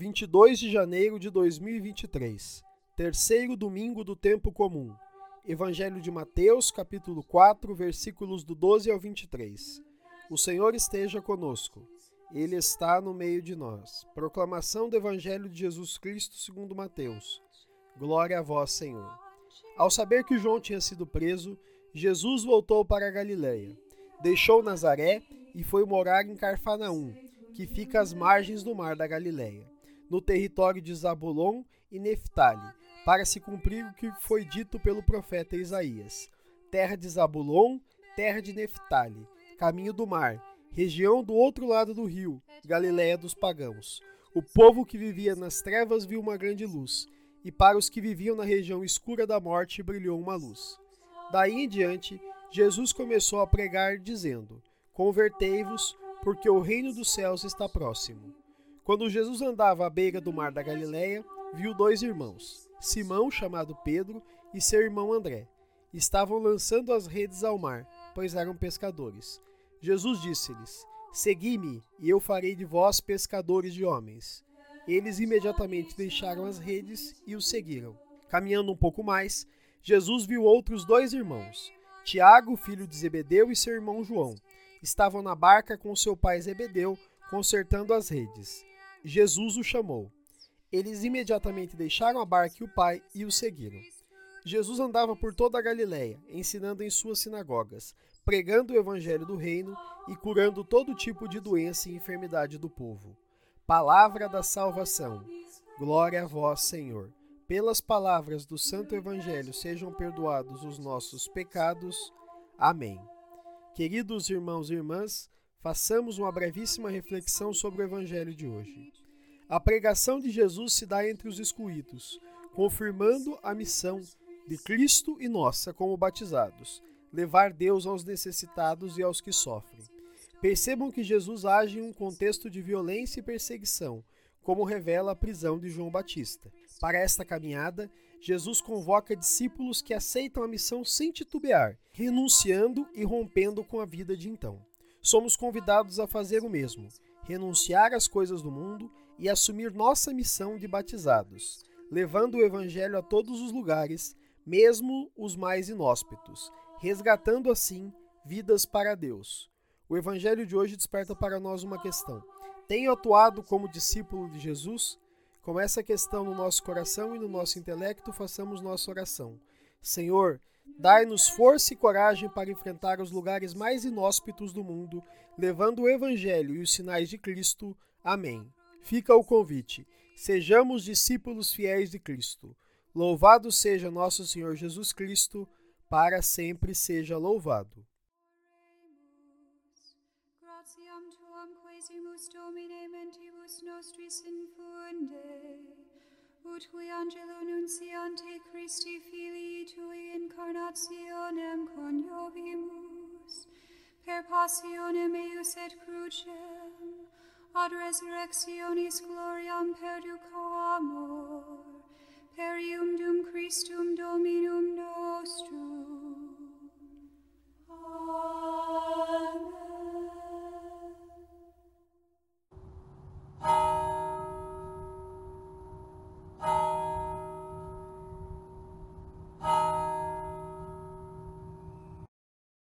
22 de janeiro de 2023, terceiro domingo do tempo comum. Evangelho de Mateus, capítulo 4, versículos do 12 ao 23. O Senhor esteja conosco. Ele está no meio de nós. Proclamação do Evangelho de Jesus Cristo segundo Mateus. Glória a vós, Senhor. Ao saber que João tinha sido preso, Jesus voltou para a Galiléia. Deixou Nazaré e foi morar em Carfanaum, que fica às margens do mar da Galiléia, no território de Zabulon e Neftali, para se cumprir o que foi dito pelo profeta Isaías: terra de Zabulon, terra de Neftali, caminho do mar, região do outro lado do rio, Galiléia dos pagãos. O povo que vivia nas trevas viu uma grande luz, e para os que viviam na região escura da morte brilhou uma luz. Daí em diante, Jesus começou a pregar, dizendo: Convertei-vos, porque o reino dos céus está próximo. Quando Jesus andava à beira do mar da Galiléia, viu dois irmãos, Simão, chamado Pedro, e seu irmão André. Estavam lançando as redes ao mar, pois eram pescadores. Jesus disse-lhes: Segui-me, e eu farei de vós pescadores de homens. Eles imediatamente deixaram as redes e o seguiram. Caminhando um pouco mais, Jesus viu outros dois irmãos, Tiago, filho de Zebedeu, e seu irmão João. Estavam na barca com seu pai Zebedeu, consertando as redes. Jesus o chamou. Eles imediatamente deixaram a barca e o pai e o seguiram. Jesus andava por toda a Galiléia, ensinando em suas sinagogas, pregando o evangelho do reino e curando todo tipo de doença e enfermidade do povo. Palavra da salvação. Glória a vós, Senhor. Pelas palavras do Santo Evangelho sejam perdoados os nossos pecados. Amém. Queridos irmãos e irmãs, façamos uma brevíssima reflexão sobre o Evangelho de hoje. A pregação de Jesus se dá entre os excluídos, confirmando a missão de Cristo e nossa como batizados, levar Deus aos necessitados e aos que sofrem. Percebam que Jesus age em um contexto de violência e perseguição, como revela a prisão de João Batista. Para esta caminhada, Jesus convoca discípulos que aceitam a missão sem titubear, renunciando e rompendo com a vida de então. Somos convidados a fazer o mesmo, renunciar às coisas do mundo e assumir nossa missão de batizados, levando o Evangelho a todos os lugares, mesmo os mais inóspitos, resgatando assim vidas para Deus. O Evangelho de hoje desperta para nós uma questão: tenho atuado como discípulo de Jesus? Com essa questão no nosso coração e no nosso intelecto, façamos nossa oração. Senhor, dai-nos força e coragem para enfrentar os lugares mais inóspitos do mundo, levando o Evangelho e os sinais de Cristo. Amém. Fica o convite. Sejamos discípulos fiéis de Cristo. Louvado seja nosso Senhor Jesus Cristo, para sempre seja louvado. Gratiam tuam Domine mentibus nostris infunde, ut qui angelo nunciante Christi nationem coniovimus, per passionem eius et crucem, ad resurrectionis gloriam perducamur, per ium dum Christum Dominum nostrum,